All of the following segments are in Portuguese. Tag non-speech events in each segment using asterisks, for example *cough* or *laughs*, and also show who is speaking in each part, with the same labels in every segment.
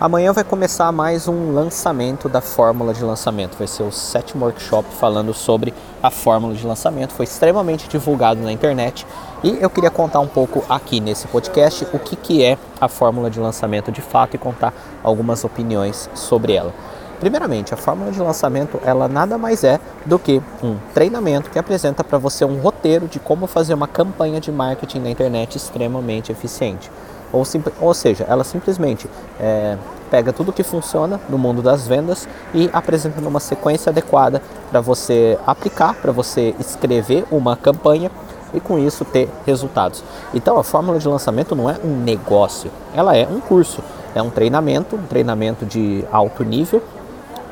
Speaker 1: Amanhã vai começar mais um lançamento da fórmula de lançamento. Vai ser o sétimo workshop falando sobre a fórmula de lançamento. Foi extremamente divulgado na internet e eu queria contar um pouco aqui nesse podcast o que, que é a fórmula de lançamento de fato e contar algumas opiniões sobre ela. Primeiramente, a fórmula de lançamento ela nada mais é do que um treinamento que apresenta para você um roteiro de como fazer uma campanha de marketing na internet extremamente eficiente. Ou, ou seja, ela simplesmente é, pega tudo que funciona no mundo das vendas e apresenta numa sequência adequada para você aplicar, para você escrever uma campanha e com isso ter resultados. Então a fórmula de lançamento não é um negócio, ela é um curso, é um treinamento, um treinamento de alto nível,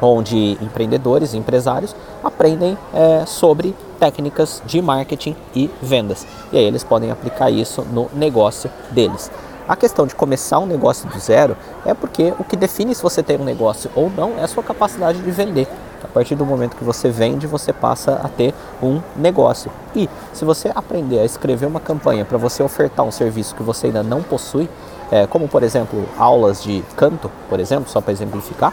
Speaker 1: onde empreendedores e empresários aprendem é, sobre técnicas de marketing e vendas. E aí eles podem aplicar isso no negócio deles. A questão de começar um negócio do zero é porque o que define se você tem um negócio ou não é a sua capacidade de vender. A partir do momento que você vende, você passa a ter um negócio. E se você aprender a escrever uma campanha para você ofertar um serviço que você ainda não possui, é, como por exemplo aulas de canto, por exemplo, só para exemplificar,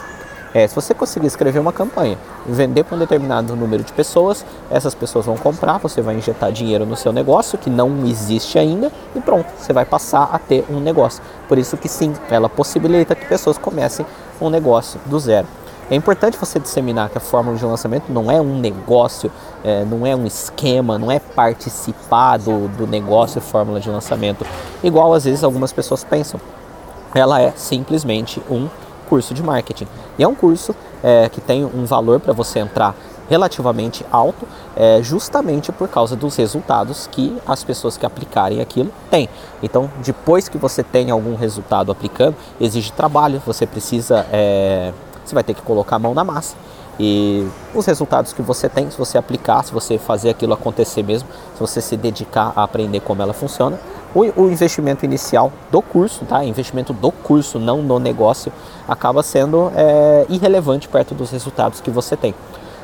Speaker 1: é, se você conseguir escrever uma campanha, vender para um determinado número de pessoas, essas pessoas vão comprar, você vai injetar dinheiro no seu negócio que não existe ainda e pronto, você vai passar a ter um negócio. Por isso que sim, ela possibilita que pessoas comecem um negócio do zero. É importante você disseminar que a fórmula de lançamento não é um negócio, é, não é um esquema, não é participar do, do negócio fórmula de lançamento, igual às vezes algumas pessoas pensam. Ela é simplesmente um curso de marketing. E é um curso é, que tem um valor para você entrar relativamente alto, é, justamente por causa dos resultados que as pessoas que aplicarem aquilo têm. Então, depois que você tem algum resultado aplicando, exige trabalho, você precisa, é, você vai ter que colocar a mão na massa. E os resultados que você tem, se você aplicar, se você fazer aquilo acontecer mesmo, se você se dedicar a aprender como ela funciona, o, o investimento inicial do curso, tá? Investimento do curso, não no negócio, acaba sendo é, irrelevante perto dos resultados que você tem.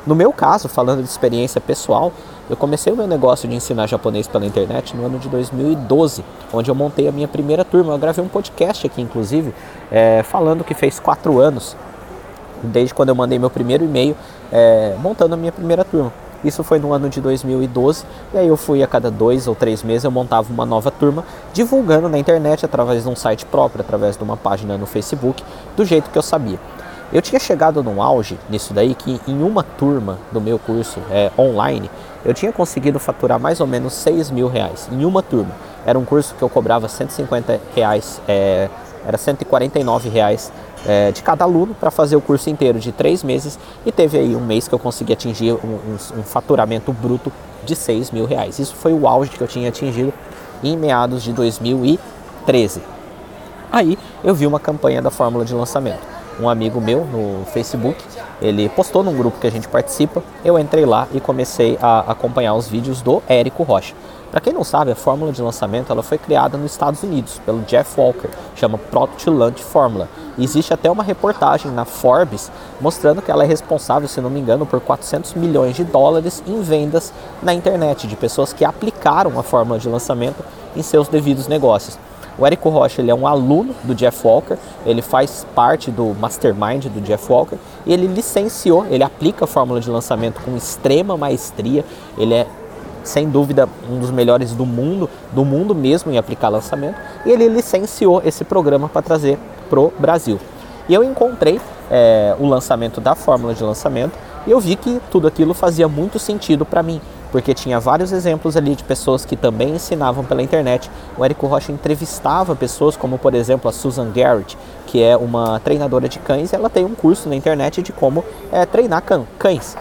Speaker 1: No meu caso, falando de experiência pessoal, eu comecei o meu negócio de ensinar japonês pela internet no ano de 2012, onde eu montei a minha primeira turma. Eu gravei um podcast aqui, inclusive, é, falando que fez quatro anos, desde quando eu mandei meu primeiro e-mail, é, montando a minha primeira turma. Isso foi no ano de 2012 e aí eu fui a cada dois ou três meses eu montava uma nova turma, divulgando na internet através de um site próprio, através de uma página no Facebook, do jeito que eu sabia. Eu tinha chegado num auge nisso daí que em uma turma do meu curso é, online eu tinha conseguido faturar mais ou menos 6 mil reais em uma turma. Era um curso que eu cobrava 150 reais, é, era 149 reais é, de cada aluno para fazer o curso inteiro de três meses e teve aí um mês que eu consegui atingir um, um, um faturamento bruto de 6 mil reais. Isso foi o auge que eu tinha atingido em meados de 2013. Aí eu vi uma campanha da fórmula de lançamento. Um amigo meu no Facebook, ele postou num grupo que a gente participa, eu entrei lá e comecei a acompanhar os vídeos do Érico Rocha. Para quem não sabe, a fórmula de lançamento ela foi criada nos Estados Unidos pelo Jeff Walker, chama Product Launch Formula. E existe até uma reportagem na Forbes mostrando que ela é responsável, se não me engano, por 400 milhões de dólares em vendas na internet de pessoas que aplicaram a fórmula de lançamento em seus devidos negócios. O Érico Rocha ele é um aluno do Jeff Walker, ele faz parte do mastermind do Jeff Walker e ele licenciou, ele aplica a fórmula de lançamento com extrema maestria, ele é sem dúvida um dos melhores do mundo, do mundo mesmo em aplicar lançamento, e ele licenciou esse programa para trazer pro Brasil. E eu encontrei é, o lançamento da fórmula de lançamento e eu vi que tudo aquilo fazia muito sentido para mim, porque tinha vários exemplos ali de pessoas que também ensinavam pela internet. O Érico Rocha entrevistava pessoas como, por exemplo, a Susan Garrett, que é uma treinadora de cães, e ela tem um curso na internet de como é, treinar cães.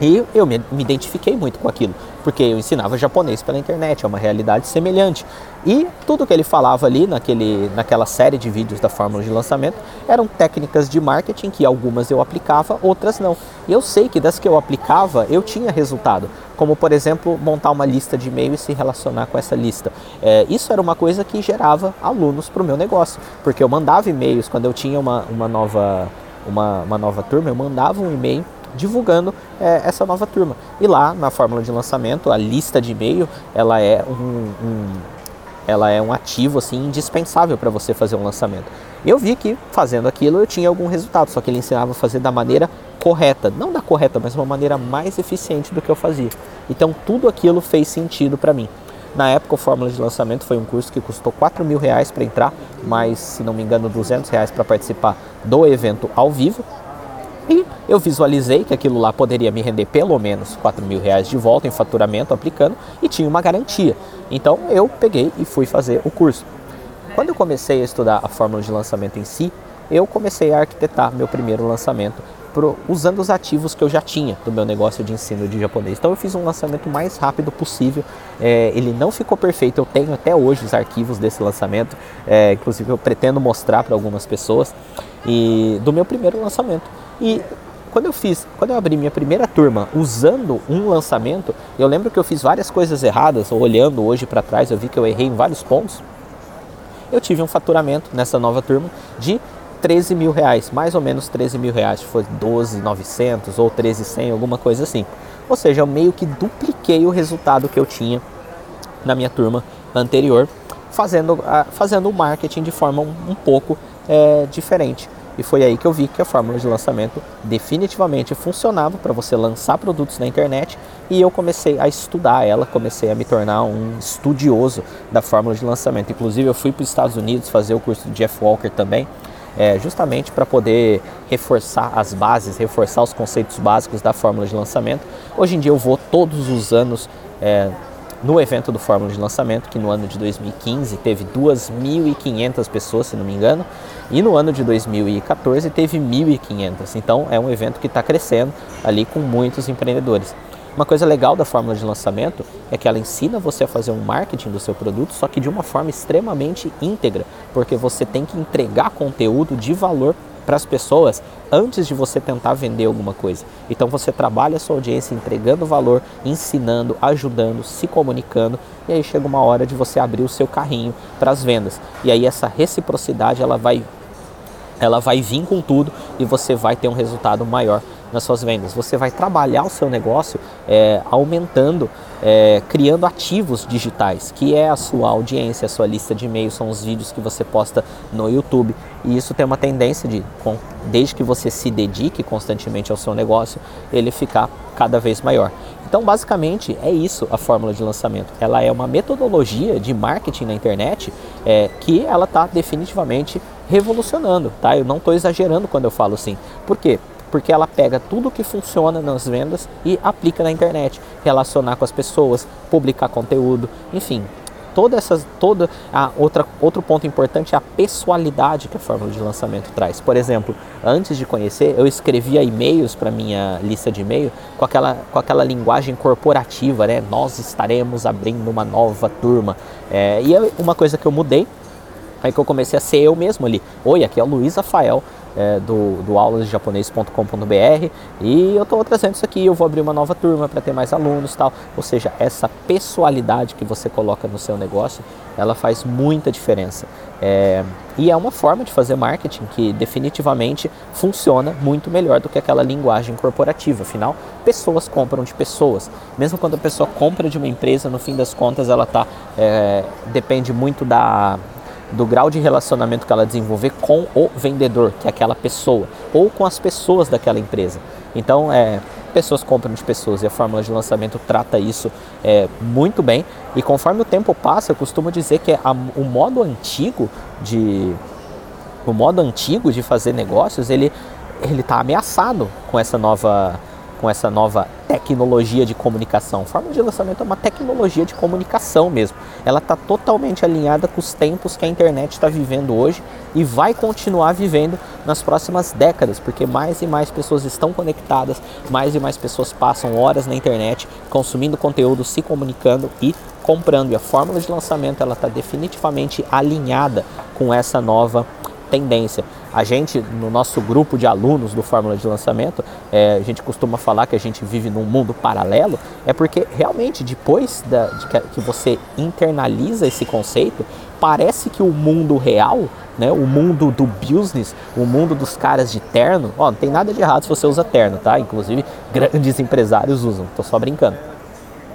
Speaker 1: E eu me, me, identifiquei muito com aquilo, porque eu ensinava japonês pela internet, é uma realidade semelhante. E tudo que ele falava ali naquele, naquela série de vídeos da fórmula de lançamento eram técnicas de marketing que algumas eu aplicava, outras não. E eu sei que das que eu aplicava eu tinha resultado, como por exemplo montar uma lista de e-mail e se relacionar com essa lista. É, isso era uma coisa que gerava alunos para o meu negócio, porque eu mandava e-mails quando eu tinha uma, uma, nova, uma, uma nova turma, eu mandava um e-mail divulgando é, essa nova turma. E lá na fórmula de lançamento, a lista de e-mail, ela é um, um ela é um ativo assim indispensável para você fazer um lançamento. Eu vi que fazendo aquilo eu tinha algum resultado, só que ele ensinava a fazer da maneira correta, não da correta, mas uma maneira mais eficiente do que eu fazia. Então tudo aquilo fez sentido para mim. Na época, o Fórmula de Lançamento foi um curso que custou 4 mil reais para entrar, mas, se não me engano, 200 reais para participar do evento ao vivo. E eu visualizei que aquilo lá poderia me render pelo menos 4 mil reais de volta em faturamento aplicando e tinha uma garantia. Então eu peguei e fui fazer o curso. Quando eu comecei a estudar a fórmula de lançamento em si, eu comecei a arquitetar meu primeiro lançamento pro, usando os ativos que eu já tinha do meu negócio de ensino de japonês. Então eu fiz um lançamento mais rápido possível. É, ele não ficou perfeito, eu tenho até hoje os arquivos desse lançamento, é, inclusive eu pretendo mostrar para algumas pessoas e do meu primeiro lançamento. E quando eu fiz, quando eu abri minha primeira turma usando um lançamento, eu lembro que eu fiz várias coisas erradas. Olhando hoje para trás, eu vi que eu errei em vários pontos. Eu tive um faturamento nessa nova turma de 13 mil reais, mais ou menos 13 mil reais, foi 12,900 ou 13,100, alguma coisa assim. Ou seja, eu meio que dupliquei o resultado que eu tinha na minha turma anterior, fazendo, fazendo o marketing de forma um, um pouco é, diferente. E foi aí que eu vi que a fórmula de lançamento definitivamente funcionava para você lançar produtos na internet e eu comecei a estudar ela, comecei a me tornar um estudioso da fórmula de lançamento. Inclusive eu fui para os Estados Unidos fazer o curso do Jeff Walker também, é, justamente para poder reforçar as bases, reforçar os conceitos básicos da fórmula de lançamento. Hoje em dia eu vou todos os anos é, no evento do Fórmula de Lançamento, que no ano de 2015 teve 2.500 pessoas, se não me engano, e no ano de 2014 teve 1.500. Então é um evento que está crescendo ali com muitos empreendedores. Uma coisa legal da fórmula de lançamento é que ela ensina você a fazer um marketing do seu produto, só que de uma forma extremamente íntegra, porque você tem que entregar conteúdo de valor para as pessoas antes de você tentar vender alguma coisa. Então você trabalha a sua audiência entregando valor, ensinando, ajudando, se comunicando, e aí chega uma hora de você abrir o seu carrinho para as vendas. E aí essa reciprocidade ela vai ela vai vir com tudo e você vai ter um resultado maior nas suas vendas. Você vai trabalhar o seu negócio é, aumentando, é, criando ativos digitais, que é a sua audiência, a sua lista de e-mails, são os vídeos que você posta no YouTube. E isso tem uma tendência de, desde que você se dedique constantemente ao seu negócio, ele ficar cada vez maior. Então, basicamente, é isso a fórmula de lançamento. Ela é uma metodologia de marketing na internet é, que ela está definitivamente revolucionando, tá? Eu não estou exagerando quando eu falo assim. Por quê? Porque ela pega tudo que funciona nas vendas e aplica na internet, relacionar com as pessoas, publicar conteúdo, enfim, toda essas toda a outra outro ponto importante é a pessoalidade que a fórmula de lançamento traz. Por exemplo, antes de conhecer, eu escrevia e-mails para minha lista de e-mail com aquela com aquela linguagem corporativa, né? Nós estaremos abrindo uma nova turma. É, e é uma coisa que eu mudei Aí que eu comecei a ser eu mesmo ali. Oi, aqui é o Luiz Rafael é, do, do aulasdejaponês.com.br e eu estou trazendo isso aqui, eu vou abrir uma nova turma para ter mais alunos tal. Ou seja, essa pessoalidade que você coloca no seu negócio, ela faz muita diferença. É, e é uma forma de fazer marketing que definitivamente funciona muito melhor do que aquela linguagem corporativa. Afinal, pessoas compram de pessoas. Mesmo quando a pessoa compra de uma empresa, no fim das contas, ela tá, é, depende muito da, do grau de relacionamento que ela desenvolver com o vendedor, que é aquela pessoa, ou com as pessoas daquela empresa. Então, é, pessoas compram de pessoas e a fórmula de lançamento trata isso é, muito bem. E conforme o tempo passa, eu costumo dizer que a, o modo antigo de o modo antigo de fazer negócios ele ele está ameaçado com essa nova com essa nova tecnologia de comunicação. Forma de lançamento é uma tecnologia de comunicação mesmo. Ela está totalmente alinhada com os tempos que a internet está vivendo hoje e vai continuar vivendo nas próximas décadas, porque mais e mais pessoas estão conectadas, mais e mais pessoas passam horas na internet consumindo conteúdo, se comunicando e comprando. E a fórmula de lançamento ela está definitivamente alinhada com essa nova tendência. A gente, no nosso grupo de alunos do Fórmula de Lançamento, é, a gente costuma falar que a gente vive num mundo paralelo, é porque realmente depois da, de que, que você internaliza esse conceito, parece que o mundo real, né, o mundo do business, o mundo dos caras de terno, ó, não tem nada de errado se você usa terno, tá? Inclusive grandes *laughs* empresários usam, tô só brincando.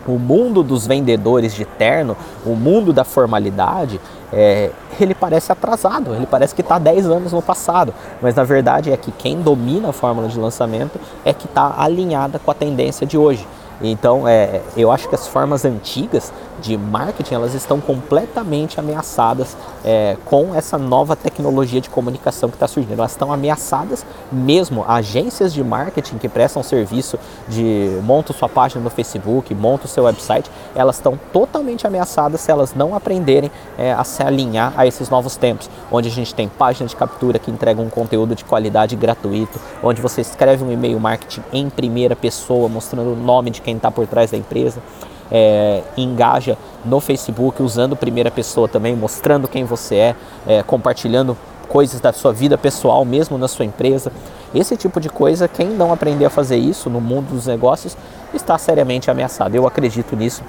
Speaker 1: o mundo dos vendedores de terno, o mundo da formalidade, é, ele parece atrasado, ele parece que está 10 anos no passado, mas na verdade é que quem domina a fórmula de lançamento é que está alinhada com a tendência de hoje. Então, é, eu acho que as formas antigas de marketing elas estão completamente ameaçadas é, com essa nova tecnologia de comunicação que está surgindo. Elas estão ameaçadas mesmo. Agências de marketing que prestam serviço de monta sua página no Facebook, monta o seu website, elas estão totalmente ameaçadas se elas não aprenderem é, a se alinhar a esses novos tempos, onde a gente tem página de captura que entrega um conteúdo de qualidade gratuito, onde você escreve um e-mail marketing em primeira pessoa, mostrando o nome de quem está por trás da empresa. É, engaja no Facebook usando primeira pessoa também, mostrando quem você é, é, compartilhando coisas da sua vida pessoal, mesmo na sua empresa. Esse tipo de coisa, quem não aprender a fazer isso no mundo dos negócios está seriamente ameaçado. Eu acredito nisso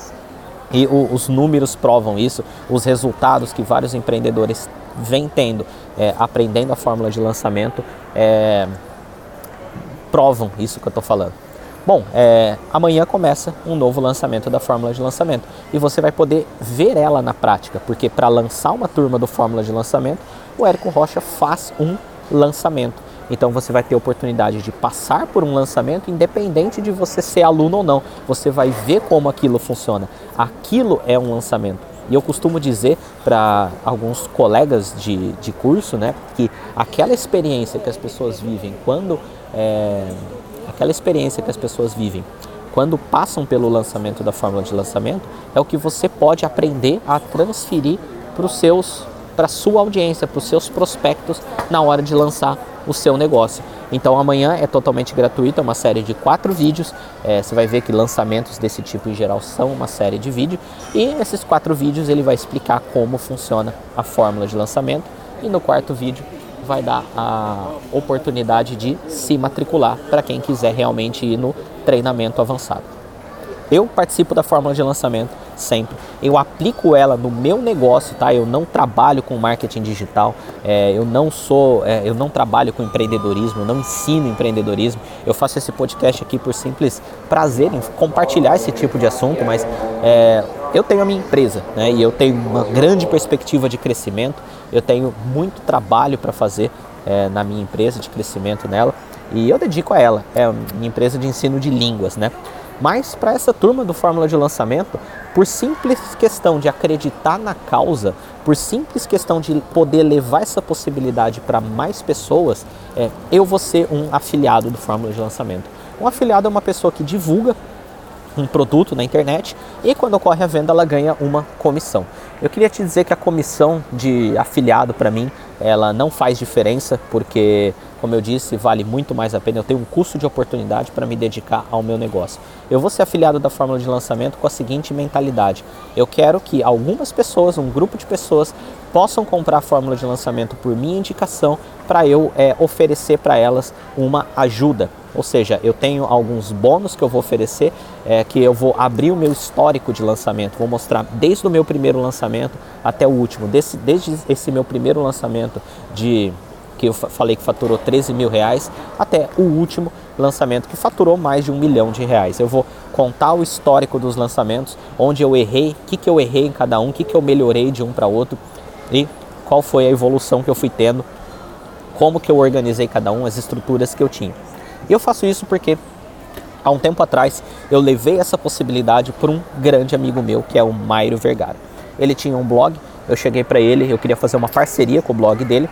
Speaker 1: e o, os números provam isso, os resultados que vários empreendedores vêm tendo, é, aprendendo a fórmula de lançamento, é, provam isso que eu estou falando. Bom, é, amanhã começa um novo lançamento da fórmula de lançamento e você vai poder ver ela na prática, porque para lançar uma turma do fórmula de lançamento, o Érico Rocha faz um lançamento. Então você vai ter oportunidade de passar por um lançamento independente de você ser aluno ou não. Você vai ver como aquilo funciona. Aquilo é um lançamento. E eu costumo dizer para alguns colegas de, de curso, né, que aquela experiência que as pessoas vivem quando é, aquela experiência que as pessoas vivem quando passam pelo lançamento da fórmula de lançamento é o que você pode aprender a transferir para os seus para sua audiência, para os seus prospectos na hora de lançar o seu negócio. Então amanhã é totalmente gratuito, é uma série de quatro vídeos. É, você vai ver que lançamentos desse tipo em geral são uma série de vídeos e esses quatro vídeos ele vai explicar como funciona a fórmula de lançamento e no quarto vídeo vai dar a oportunidade de se matricular para quem quiser realmente ir no treinamento avançado. Eu participo da fórmula de lançamento sempre. Eu aplico ela no meu negócio, tá? Eu não trabalho com marketing digital, é, eu não sou, é, eu não trabalho com empreendedorismo, eu não ensino empreendedorismo. Eu faço esse podcast aqui por simples prazer em compartilhar esse tipo de assunto, mas é, eu tenho a minha empresa, né? E eu tenho uma grande perspectiva de crescimento. Eu tenho muito trabalho para fazer é, na minha empresa de crescimento nela e eu dedico a ela. É minha empresa de ensino de línguas, né? Mas para essa turma do Fórmula de Lançamento, por simples questão de acreditar na causa, por simples questão de poder levar essa possibilidade para mais pessoas, é, eu vou ser um afiliado do Fórmula de Lançamento. Um afiliado é uma pessoa que divulga um produto na internet e quando ocorre a venda ela ganha uma comissão. Eu queria te dizer que a comissão de afiliado para mim ela não faz diferença porque como eu disse, vale muito mais a pena. Eu tenho um custo de oportunidade para me dedicar ao meu negócio. Eu vou ser afiliado da fórmula de lançamento com a seguinte mentalidade: eu quero que algumas pessoas, um grupo de pessoas, possam comprar a fórmula de lançamento por minha indicação para eu é, oferecer para elas uma ajuda. Ou seja, eu tenho alguns bônus que eu vou oferecer, é, que eu vou abrir o meu histórico de lançamento, vou mostrar desde o meu primeiro lançamento até o último, desse, desde esse meu primeiro lançamento de que eu falei que faturou 13 mil reais, até o último lançamento que faturou mais de um milhão de reais. Eu vou contar o histórico dos lançamentos, onde eu errei, o que, que eu errei em cada um, o que, que eu melhorei de um para outro e qual foi a evolução que eu fui tendo, como que eu organizei cada um, as estruturas que eu tinha. E eu faço isso porque há um tempo atrás eu levei essa possibilidade para um grande amigo meu, que é o Mairo Vergara. Ele tinha um blog, eu cheguei para ele, eu queria fazer uma parceria com o blog dele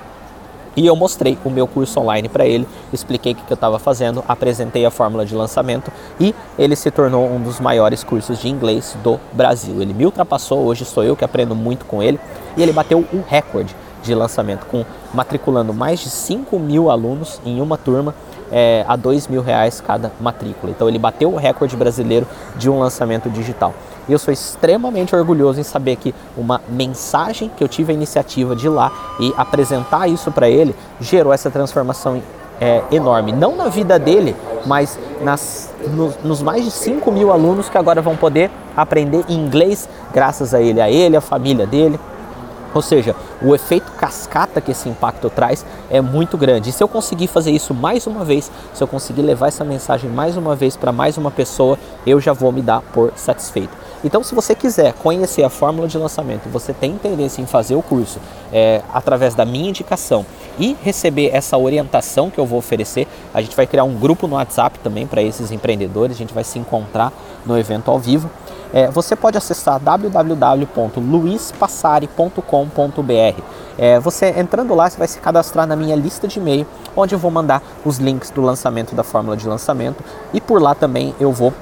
Speaker 1: e eu mostrei o meu curso online para ele, expliquei o que eu estava fazendo, apresentei a fórmula de lançamento e ele se tornou um dos maiores cursos de inglês do Brasil. Ele me ultrapassou, hoje sou eu que aprendo muito com ele e ele bateu o recorde de lançamento, com matriculando mais de 5 mil alunos em uma turma é, a dois mil reais cada matrícula. Então ele bateu o recorde brasileiro de um lançamento digital. E eu sou extremamente orgulhoso em saber que uma mensagem que eu tive a iniciativa de ir lá e apresentar isso para ele gerou essa transformação é, enorme. Não na vida dele, mas nas, no, nos mais de 5 mil alunos que agora vão poder aprender inglês graças a ele, a ele, a família dele. Ou seja, o efeito cascata que esse impacto traz é muito grande. E se eu conseguir fazer isso mais uma vez, se eu conseguir levar essa mensagem mais uma vez para mais uma pessoa, eu já vou me dar por satisfeito. Então, se você quiser conhecer a fórmula de lançamento, você tem interesse em fazer o curso é, através da minha indicação e receber essa orientação que eu vou oferecer, a gente vai criar um grupo no WhatsApp também para esses empreendedores, a gente vai se encontrar no evento ao vivo. É, você pode acessar www.luispassari.com.br. É, você entrando lá, você vai se cadastrar na minha lista de e-mail, onde eu vou mandar os links do lançamento da fórmula de lançamento e por lá também eu vou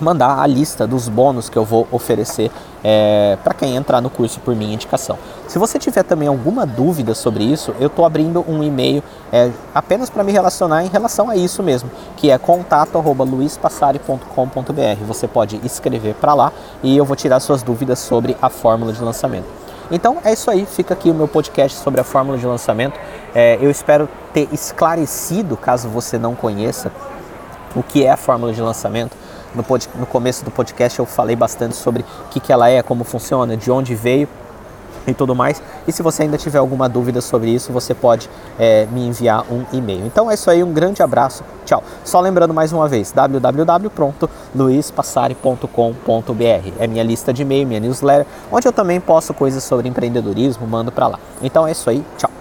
Speaker 1: mandar a lista dos bônus que eu vou oferecer é, para quem entrar no curso por minha indicação. Se você tiver também alguma dúvida sobre isso, eu estou abrindo um e-mail é, apenas para me relacionar em relação a isso mesmo, que é contato@luispassari.com.br. Você pode escrever para lá e eu vou tirar suas dúvidas sobre a fórmula de lançamento. Então é isso aí, fica aqui o meu podcast sobre a fórmula de lançamento. É, eu espero ter esclarecido, caso você não conheça, o que é a fórmula de lançamento no, pod, no começo do podcast eu falei bastante sobre o que, que ela é, como funciona, de onde veio e tudo mais. E se você ainda tiver alguma dúvida sobre isso, você pode é, me enviar um e-mail. Então é isso aí, um grande abraço, tchau. Só lembrando mais uma vez, www.luispassari.com.br é minha lista de e-mail, minha newsletter, onde eu também posto coisas sobre empreendedorismo, mando para lá. Então é isso aí, tchau.